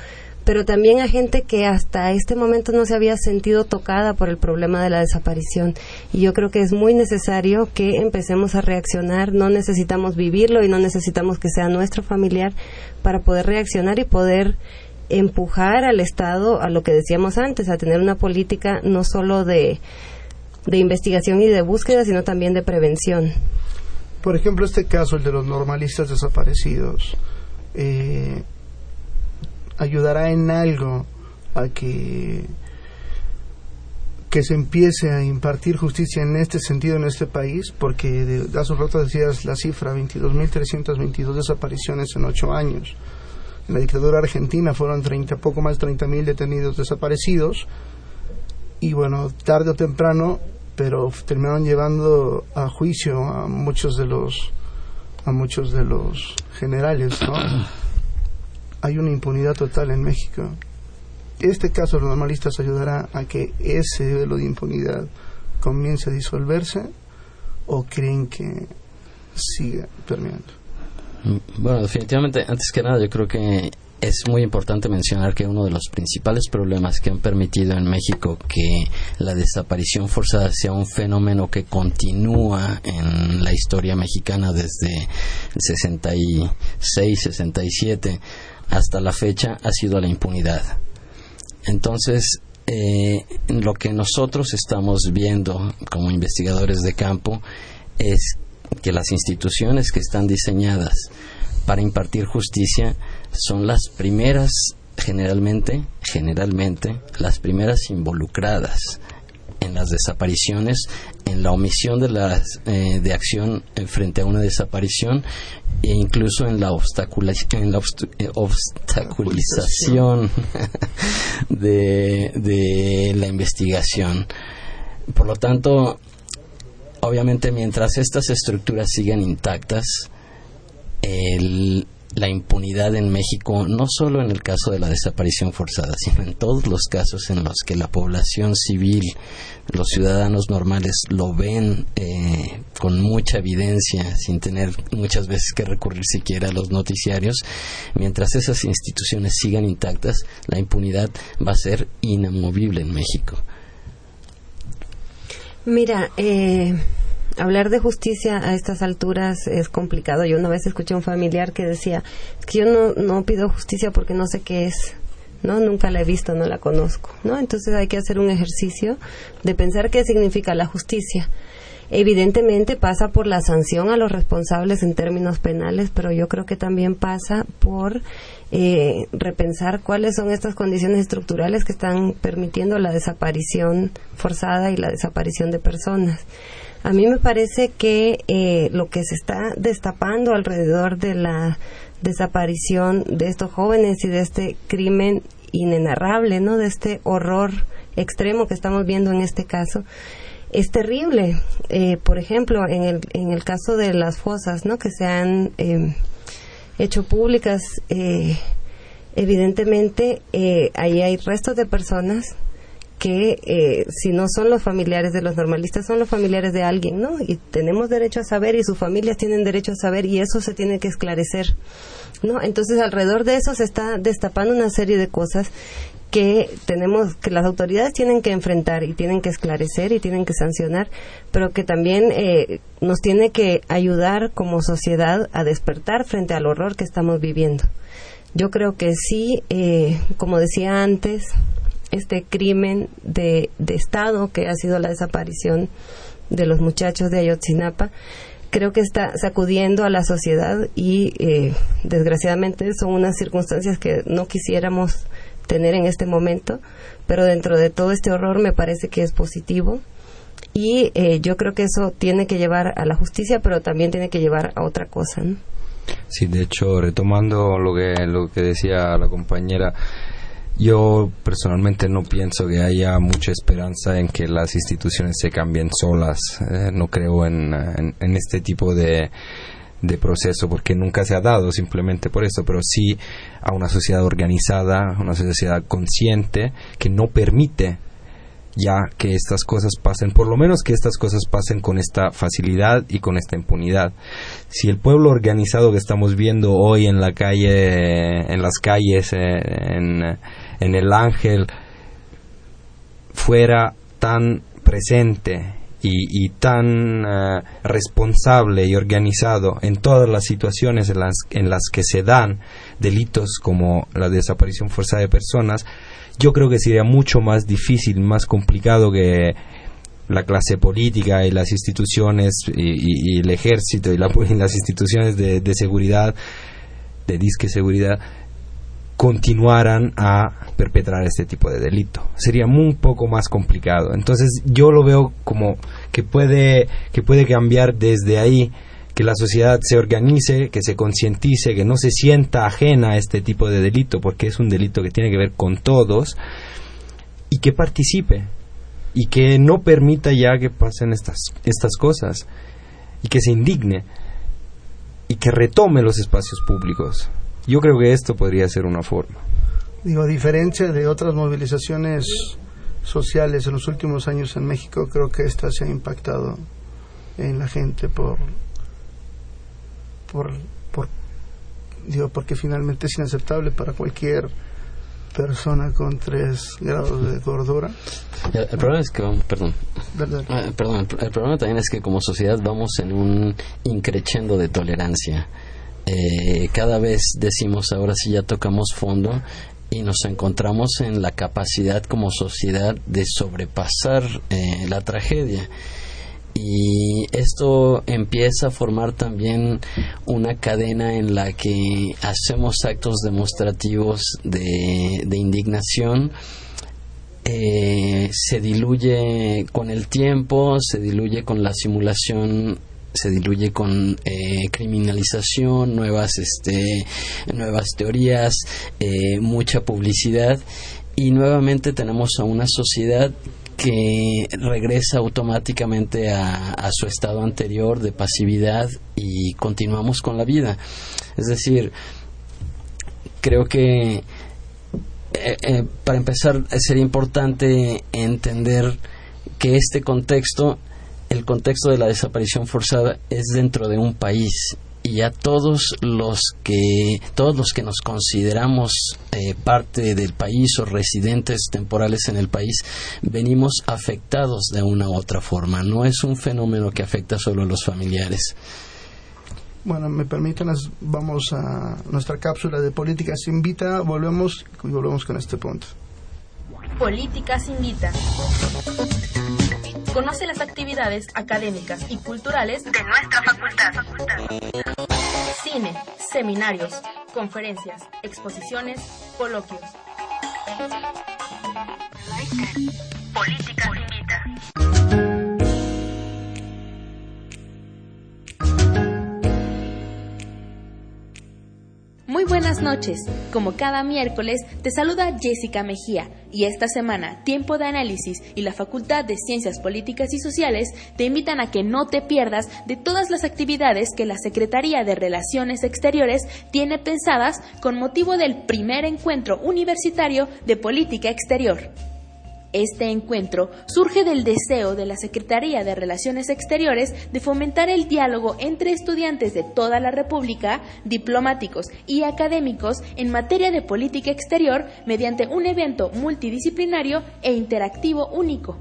pero también a gente que hasta este momento no se había sentido tocada por el problema de la desaparición. Y yo creo que es muy necesario que empecemos a reaccionar. No necesitamos vivirlo y no necesitamos que sea nuestro familiar para poder reaccionar y poder empujar al Estado a lo que decíamos antes, a tener una política no solo de, de investigación y de búsqueda, sino también de prevención. Por ejemplo, este caso, el de los normalistas desaparecidos, eh, ayudará en algo a que que se empiece a impartir justicia en este sentido en este país, porque de, hace un rato decías la cifra, 22.322 desapariciones en ocho años. En la dictadura argentina fueron 30, poco más de 30.000 detenidos desaparecidos, y bueno, tarde o temprano, pero terminaron llevando a juicio a muchos de los a muchos de los generales, ¿no? Hay una impunidad total en México. Este caso de los normalistas ayudará a que ese velo de impunidad comience a disolverse o creen que siga permeando. Bueno, definitivamente, antes que nada, yo creo que es muy importante mencionar que uno de los principales problemas que han permitido en México que la desaparición forzada sea un fenómeno que continúa en la historia mexicana desde el 66, 67 hasta la fecha ha sido la impunidad. Entonces, eh, lo que nosotros estamos viendo como investigadores de campo es que las instituciones que están diseñadas para impartir justicia son las primeras generalmente generalmente las primeras involucradas en las desapariciones, en la omisión de, las, eh, de acción frente a una desaparición e incluso en la, en la eh, obstaculización de, de la investigación. Por lo tanto, obviamente mientras estas estructuras sigan intactas, el, la impunidad en México, no solo en el caso de la desaparición forzada, sino en todos los casos en los que la población civil, los ciudadanos normales lo ven eh, con mucha evidencia, sin tener muchas veces que recurrir siquiera a los noticiarios, mientras esas instituciones sigan intactas, la impunidad va a ser inamovible en México. Mira, eh hablar de justicia a estas alturas es complicado. Yo una vez escuché a un familiar que decía que yo no, no pido justicia porque no sé qué es. ¿no? Nunca la he visto, no la conozco, ¿no? Entonces hay que hacer un ejercicio de pensar qué significa la justicia. Evidentemente pasa por la sanción a los responsables en términos penales, pero yo creo que también pasa por eh, repensar cuáles son estas condiciones estructurales que están permitiendo la desaparición forzada y la desaparición de personas. A mí me parece que eh, lo que se está destapando alrededor de la desaparición de estos jóvenes y de este crimen inenarrable, ¿no? De este horror extremo que estamos viendo en este caso, es terrible. Eh, por ejemplo, en el, en el caso de las fosas, ¿no? Que se han eh, hecho públicas, evidentemente ahí hay restos de personas que eh, si no son los familiares de los normalistas, son los familiares de alguien, ¿no? Y tenemos derecho a saber y sus familias tienen derecho a saber y eso se tiene que esclarecer, ¿no? Entonces, alrededor de eso se está destapando una serie de cosas que tenemos que las autoridades tienen que enfrentar y tienen que esclarecer y tienen que sancionar, pero que también eh, nos tiene que ayudar como sociedad a despertar frente al horror que estamos viviendo. Yo creo que sí, eh, como decía antes, este crimen de, de Estado que ha sido la desaparición de los muchachos de Ayotzinapa, creo que está sacudiendo a la sociedad y eh, desgraciadamente son unas circunstancias que no quisiéramos tener en este momento, pero dentro de todo este horror me parece que es positivo y eh, yo creo que eso tiene que llevar a la justicia, pero también tiene que llevar a otra cosa. Sí, de hecho, retomando lo que, lo que decía la compañera, yo personalmente no pienso que haya mucha esperanza en que las instituciones se cambien solas. Eh, no creo en, en, este tipo de, de proceso, porque nunca se ha dado simplemente por eso, pero sí a una sociedad organizada, una sociedad consciente que no permite ya que estas cosas pasen, por lo menos que estas cosas pasen con esta facilidad y con esta impunidad. Si el pueblo organizado que estamos viendo hoy en la calle, en las calles, eh, en, en el Ángel, fuera tan presente y, tan eh, responsable y organizado en todas las situaciones en las, en las que se dan delitos como la desaparición forzada de personas, yo creo que sería mucho más difícil, más complicado que la clase política y las instituciones y, el ejército y, las instituciones de, de seguridad, de disque seguridad, continuaran a perpetrar este tipo de delito. Sería un poco más complicado. Entonces yo lo veo como que puede, que puede cambiar desde ahí, que la sociedad se organice, que se concientice, que no se sienta ajena a este tipo de delito, porque es un delito que tiene que ver con todos, y que participe, y que no permita ya que pasen estas, estas cosas, y que se indigne, y que retome los espacios públicos. Yo creo que esto podría ser una forma. Digo, a diferencia de otras movilizaciones sociales en los últimos años en México, creo que esta se ha impactado en la gente por, por, por digo, porque finalmente es inaceptable para cualquier persona con tres grados de gordura. El, problema es que, perdón, ah, perdón, el, problema también es que como sociedad vamos en un increchendo de tolerancia. Eh, cada vez decimos ahora sí ya tocamos fondo y nos encontramos en la capacidad como sociedad de sobrepasar eh, la tragedia. Y esto empieza a formar también una cadena en la que hacemos actos demostrativos de, indignación. Eh, se diluye con el tiempo, se diluye con la simulación se diluye con eh, criminalización, nuevas, este, nuevas teorías, eh, mucha publicidad y nuevamente tenemos a una sociedad que regresa automáticamente a, su estado anterior de pasividad y continuamos con la vida. Es decir, creo que eh, para empezar sería importante entender que este contexto el contexto de la desaparición forzada es dentro de un país y a todos los que todos los que nos consideramos eh, parte del país o residentes temporales en el país venimos afectados de una u otra forma no es un fenómeno que afecta solo a los familiares bueno, me permiten, vamos a nuestra cápsula de Políticas Invita, volvemos y volvemos con este punto. Políticas Invita. Conoce las actividades académicas y culturales de nuestra facultad. Cine, seminarios, conferencias, exposiciones, coloquios. Políticas Invita. Muy buenas noches. Como cada miércoles, te saluda Jessica Mejía y esta semana Tiempo de Análisis y la Facultad de Ciencias Políticas y Sociales te invitan a que no te pierdas de todas las actividades que la Secretaría de Relaciones Exteriores tiene pensadas con motivo del primer encuentro universitario de política exterior. Este encuentro surge del deseo de la Secretaría de Relaciones Exteriores de fomentar el diálogo entre estudiantes de toda la República, diplomáticos y académicos en materia de política exterior mediante un evento multidisciplinario e interactivo único.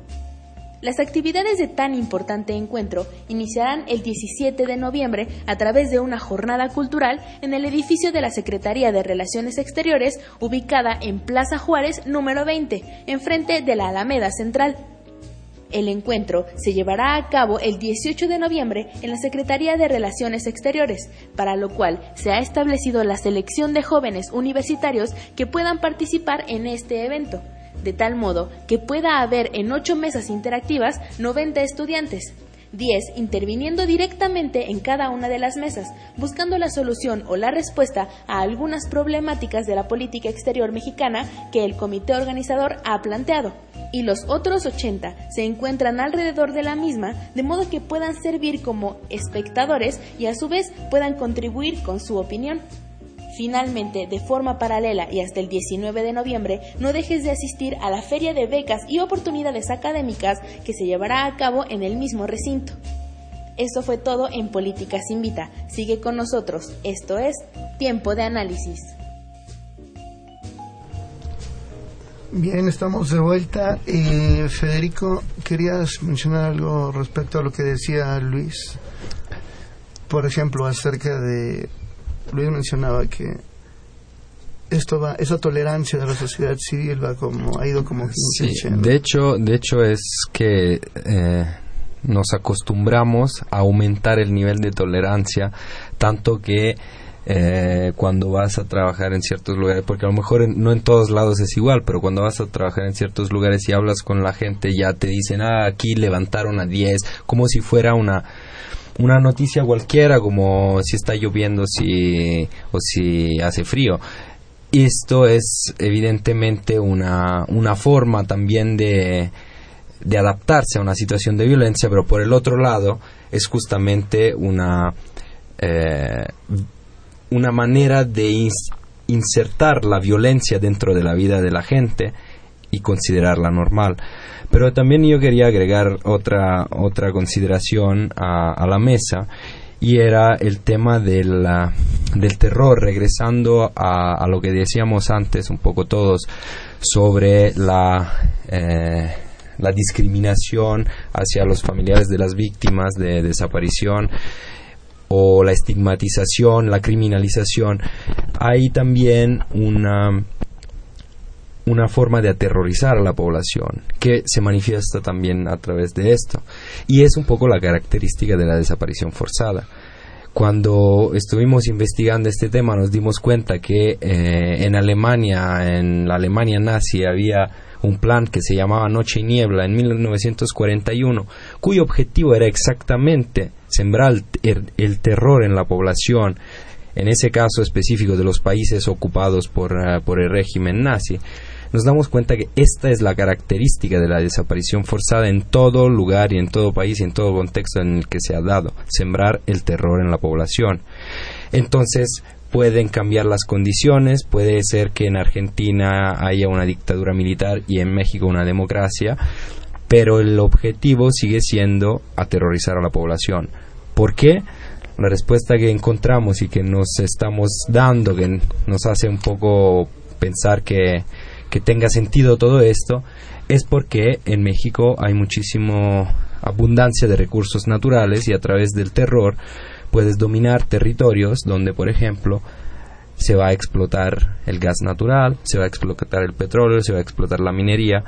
Las actividades de tan importante encuentro iniciarán el 17 de noviembre a través de una jornada cultural en el edificio de la Secretaría de Relaciones Exteriores, ubicada en Plaza Juárez número 20, enfrente de la Alameda Central. El encuentro se llevará a cabo el 18 de noviembre en la Secretaría de Relaciones Exteriores, para lo cual se ha establecido la selección de jóvenes universitarios que puedan participar en este evento de tal modo que pueda haber en ocho mesas interactivas 90 estudiantes. 10 interviniendo directamente en cada una de las mesas, buscando la solución o la respuesta a algunas problemáticas de la política exterior mexicana que el comité organizador ha planteado. y los otros 80 se encuentran alrededor de la misma, de modo que puedan servir como espectadores y a su vez puedan contribuir con su opinión. Finalmente, de forma paralela y hasta el 19 de noviembre, no dejes de asistir a la Feria de Becas y Oportunidades Académicas que se llevará a cabo en el mismo recinto. Eso fue todo en Políticas Invita. Sigue con nosotros. Esto es Tiempo de Análisis. Bien, estamos de vuelta. Eh, Federico, querías mencionar algo respecto a lo que decía Luis. Por ejemplo, acerca de. Luis mencionaba que esto va, esa tolerancia de la sociedad civil va como, ha ido como sí, de hecho, de hecho es que eh, nos acostumbramos a aumentar el nivel de tolerancia, tanto que eh, cuando vas a trabajar en ciertos lugares, porque a lo mejor no en todos lados es igual, pero cuando vas a trabajar en ciertos lugares y hablas con la gente, ya te dicen, ah, aquí levantaron a 10, como si fuera una una noticia cualquiera como si está lloviendo si, o si hace frío. Esto es evidentemente una, una forma también de, de adaptarse a una situación de violencia, pero por el otro lado es justamente una, eh, una manera de insertar la violencia dentro de la vida de la gente y considerarla normal. Pero también yo quería agregar otra, otra consideración a, la mesa y era el tema del, del terror, regresando a, lo que decíamos antes un poco todos sobre la, eh, la discriminación hacia los familiares de las víctimas de desaparición o la estigmatización, la criminalización. Hay también una una forma de aterrorizar a la población que se manifiesta también a través de esto. Y es un poco la característica de la desaparición forzada. Cuando estuvimos investigando este tema nos dimos cuenta que eh, en Alemania, en la Alemania nazi, había un plan que se llamaba Noche y Niebla en 1941, cuyo objetivo era exactamente sembrar el, terror en la población, en ese caso específico de los países ocupados por, eh, por el régimen nazi nos damos cuenta que esta es la característica de la desaparición forzada en todo lugar y en todo país y en todo contexto en el que se ha dado, sembrar el terror en la población. Entonces, pueden cambiar las condiciones, puede ser que en Argentina haya una dictadura militar y en México una democracia, pero el objetivo sigue siendo aterrorizar a la población. ¿Por qué? La respuesta que encontramos y que nos estamos dando, que nos hace un poco pensar que que tenga sentido todo esto es porque en México hay muchísimo abundancia de recursos naturales y a través del terror puedes dominar territorios donde, por ejemplo, se va a explotar el gas natural, se va a explotar el petróleo, se va a explotar la minería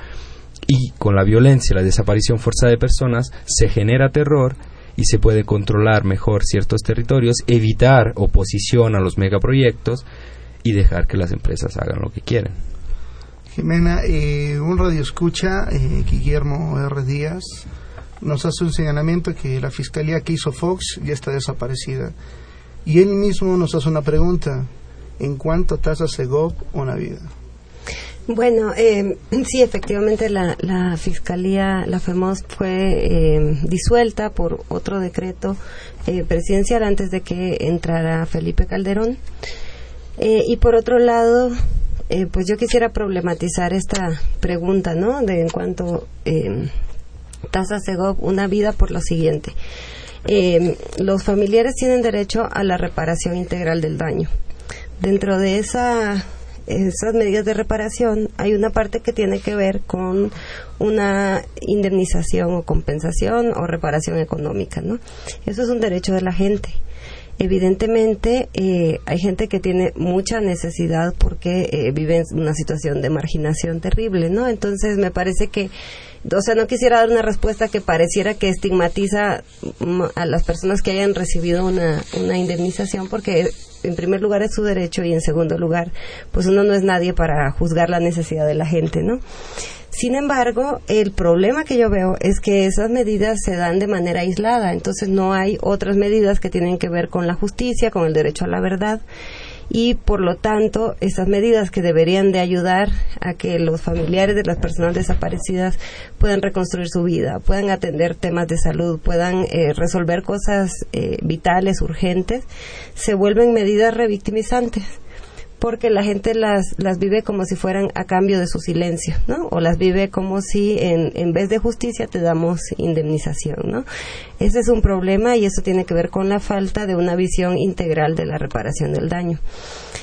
y con la violencia, la desaparición forzada de personas, se genera terror y se puede controlar mejor ciertos territorios, evitar oposición a los megaproyectos y dejar que las empresas hagan lo que quieren. Jimena, eh, un radio escucha, eh, Guillermo R. Díaz, nos hace un señalamiento que la fiscalía que hizo Fox ya está desaparecida. Y él mismo nos hace una pregunta, ¿en cuánto tasa Segov una vida? Bueno, eh, sí, efectivamente la, fiscalía, la FEMOS, fue eh, disuelta por otro decreto presidencial antes de que entrara Felipe Calderón. y por otro lado, eh, pues yo quisiera problematizar esta pregunta, ¿no? De en cuanto eh, tasa Segov una vida por lo siguiente. Eh, los familiares tienen derecho a la reparación integral del daño. Dentro de esa, esas medidas de reparación hay una parte que tiene que ver con una indemnización o compensación o reparación económica, ¿no? Eso es un derecho de la gente evidentemente eh, hay gente que tiene mucha necesidad porque eh, vive en una situación de marginación terrible, ¿no? Entonces me parece que, o sea, no quisiera dar una respuesta que pareciera que estigmatiza mm, a las personas que hayan recibido una, una indemnización porque en primer lugar es su derecho y en segundo lugar, pues uno no es nadie para juzgar la necesidad de la gente, ¿no? Sin embargo, el problema que yo veo es que esas medidas se dan de manera aislada, entonces no hay otras medidas que tienen que ver con la justicia, con el derecho a la verdad. y por lo tanto esas medidas que deberían de ayudar a que los familiares de las personas desaparecidas puedan reconstruir su vida, puedan atender temas de salud, puedan eh, resolver cosas eh, vitales, urgentes, se vuelven medidas revictimizantes porque la gente las, las vive como si fueran a cambio de su silencio, ¿no? O las vive como si en, en vez de justicia te damos indemnización, ¿no? Ese es un problema y eso tiene que ver con la falta de una visión integral de la reparación del daño.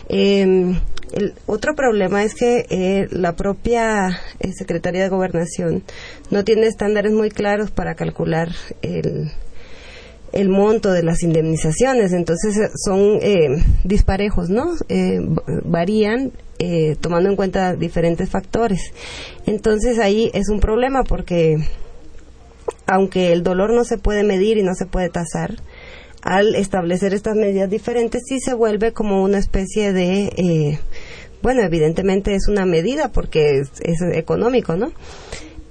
Eh, el otro problema es que eh, la propia eh, Secretaría de Gobernación no tiene estándares muy claros para calcular el, el monto de las indemnizaciones, entonces eh, son eh, disparejos, ¿no? Eh, varían eh, tomando en cuenta diferentes factores. Entonces ahí es un problema porque aunque el dolor no se puede medir y no se puede tasar, al establecer estas medidas diferentes sí se vuelve como una especie de, eh, bueno, evidentemente es una medida porque es, es económico, ¿no?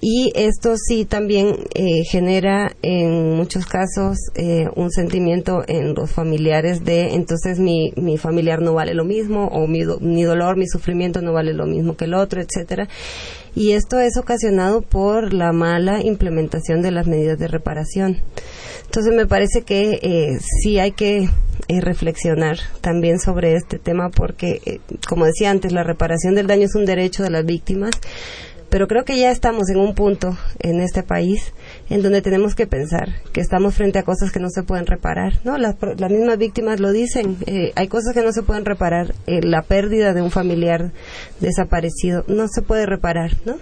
Y esto sí también eh, genera en muchos casos eh, un sentimiento en los familiares de entonces mi, mi familiar no vale lo mismo o mi, do, mi dolor, mi sufrimiento no vale lo mismo que el otro, etcétera. Y esto es ocasionado por la mala implementación de las medidas de reparación. Entonces me parece que eh, sí hay que eh, reflexionar también sobre este tema porque, eh, como decía antes, la reparación del daño es un derecho de las víctimas, pero creo que ya estamos en un punto en este país en donde tenemos que pensar que estamos frente a cosas que no se pueden reparar, ¿no? Las, las mismas víctimas lo dicen, eh, hay cosas que no se pueden reparar, eh, la pérdida de un familiar desaparecido no se puede reparar, ¿no?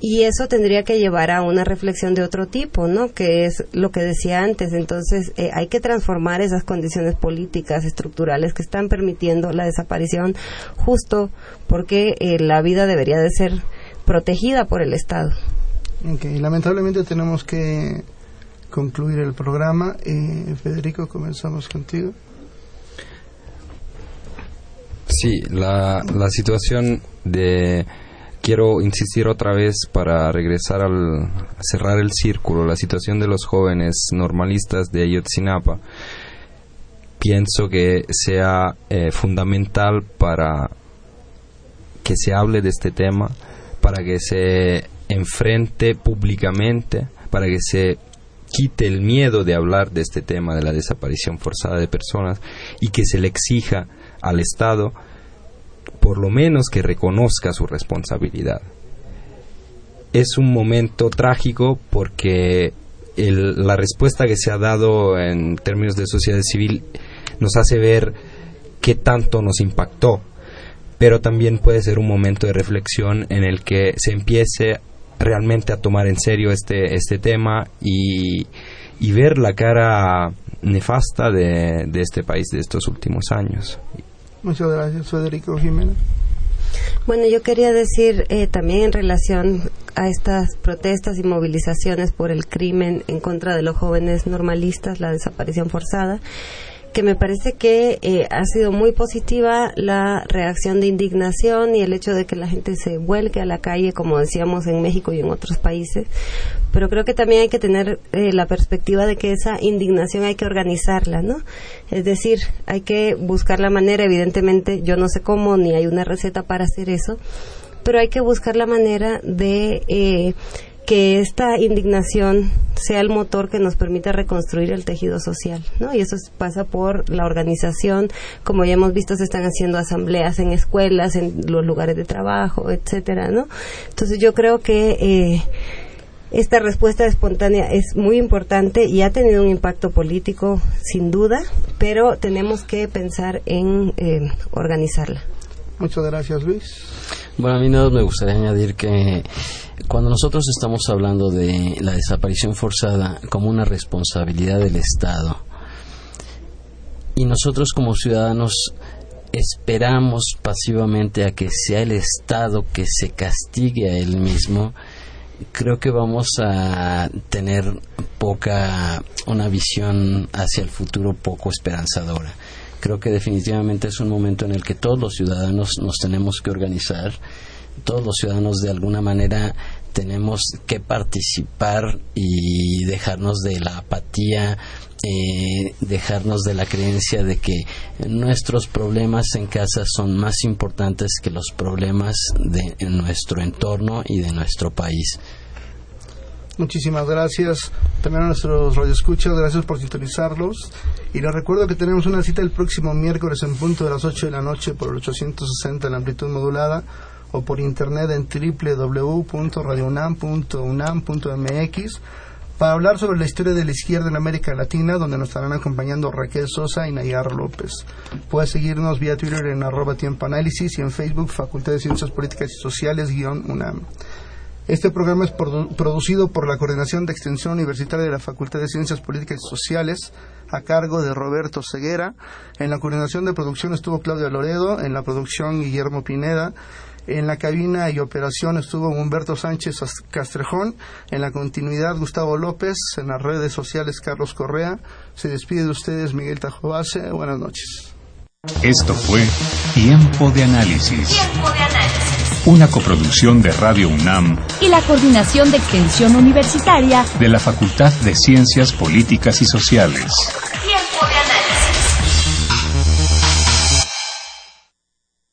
Y eso tendría que llevar a una reflexión de otro tipo, ¿no? Que es lo que decía antes. Entonces, eh, hay que transformar esas condiciones políticas, estructurales que están permitiendo la desaparición justo porque eh, la vida debería de ser protegida por el Estado. Okay, lamentablemente tenemos que concluir el programa. Eh, Federico, comenzamos contigo. Sí, la, la situación de... Quiero insistir otra vez para regresar al cerrar el círculo, la situación de los jóvenes normalistas de Ayotzinapa. Pienso que sea eh, fundamental para que se hable de este tema, para que se enfrente públicamente, para que se quite el miedo de hablar de este tema de la desaparición forzada de personas y que se le exija al Estado por lo menos que reconozca su responsabilidad. Es un momento trágico porque el, la respuesta que se ha dado en términos de sociedad civil nos hace ver qué tanto nos impactó, pero también puede ser un momento de reflexión en el que se empiece realmente a tomar en serio este, este tema y, y ver la cara nefasta de, de este país de estos últimos años. Muchas gracias, Federico Jiménez. Bueno, yo quería decir eh, también en relación a estas protestas y movilizaciones por el crimen en contra de los jóvenes normalistas, la desaparición forzada, que me parece que eh, ha sido muy positiva la reacción de indignación y el hecho de que la gente se vuelque a la calle, como decíamos en México y en otros países. Pero creo que también hay que tener eh, la perspectiva de que esa indignación hay que organizarla, ¿no? Es decir, hay que buscar la manera, evidentemente, yo no sé cómo, ni hay una receta para hacer eso, pero hay que buscar la manera de eh, que esta indignación sea el motor que nos permita reconstruir el tejido social, ¿no? Y eso pasa por la organización, como ya hemos visto, se están haciendo asambleas en escuelas, en los lugares de trabajo, etcétera, ¿no? Entonces yo creo que eh, esta respuesta espontánea es muy importante y ha tenido un impacto político, sin duda, pero tenemos que pensar en eh, organizarla. Muchas gracias, Luis. Bueno, a mí nada me gustaría añadir que cuando nosotros estamos hablando de la desaparición forzada como una responsabilidad del Estado y nosotros como ciudadanos esperamos pasivamente a que sea el Estado que se castigue a él mismo, creo que vamos a tener poca, una visión hacia el futuro poco esperanzadora. Creo que definitivamente es un momento en el que todos los ciudadanos nos tenemos que organizar, todos los ciudadanos de alguna manera tenemos que participar y dejarnos de la apatía eh, dejarnos de la creencia de que nuestros problemas en casa son más importantes que los problemas de nuestro entorno y de nuestro país. Muchísimas gracias también a nuestros radioescuchas, gracias por sintonizarlos. Y les recuerdo que tenemos una cita el próximo miércoles en punto de las 8 de la noche por el 860 en amplitud modulada o por internet en www.radiounam.unam.mx para hablar sobre la historia de la izquierda en América Latina, donde nos estarán acompañando Raquel Sosa y Nayar López. Puedes seguirnos vía Twitter en arroba tiempo análisis y en Facebook Facultad de Ciencias Políticas y Sociales UNAM. Este programa es producido por la Coordinación de Extensión Universitaria de la Facultad de Ciencias Políticas y Sociales, a cargo de Roberto Ceguera. En la coordinación de producción estuvo Claudia Loredo, en la producción Guillermo Pineda, en la cabina y operación estuvo Humberto Sánchez Castrejón, en la continuidad Gustavo López, en las redes sociales Carlos Correa. Se despide de ustedes Miguel Tajobase. Buenas noches. Esto fue Tiempo de Análisis. Tiempo de Análisis. Una coproducción de Radio UNAM y la Coordinación de Extensión Universitaria de la Facultad de Ciencias Políticas y Sociales.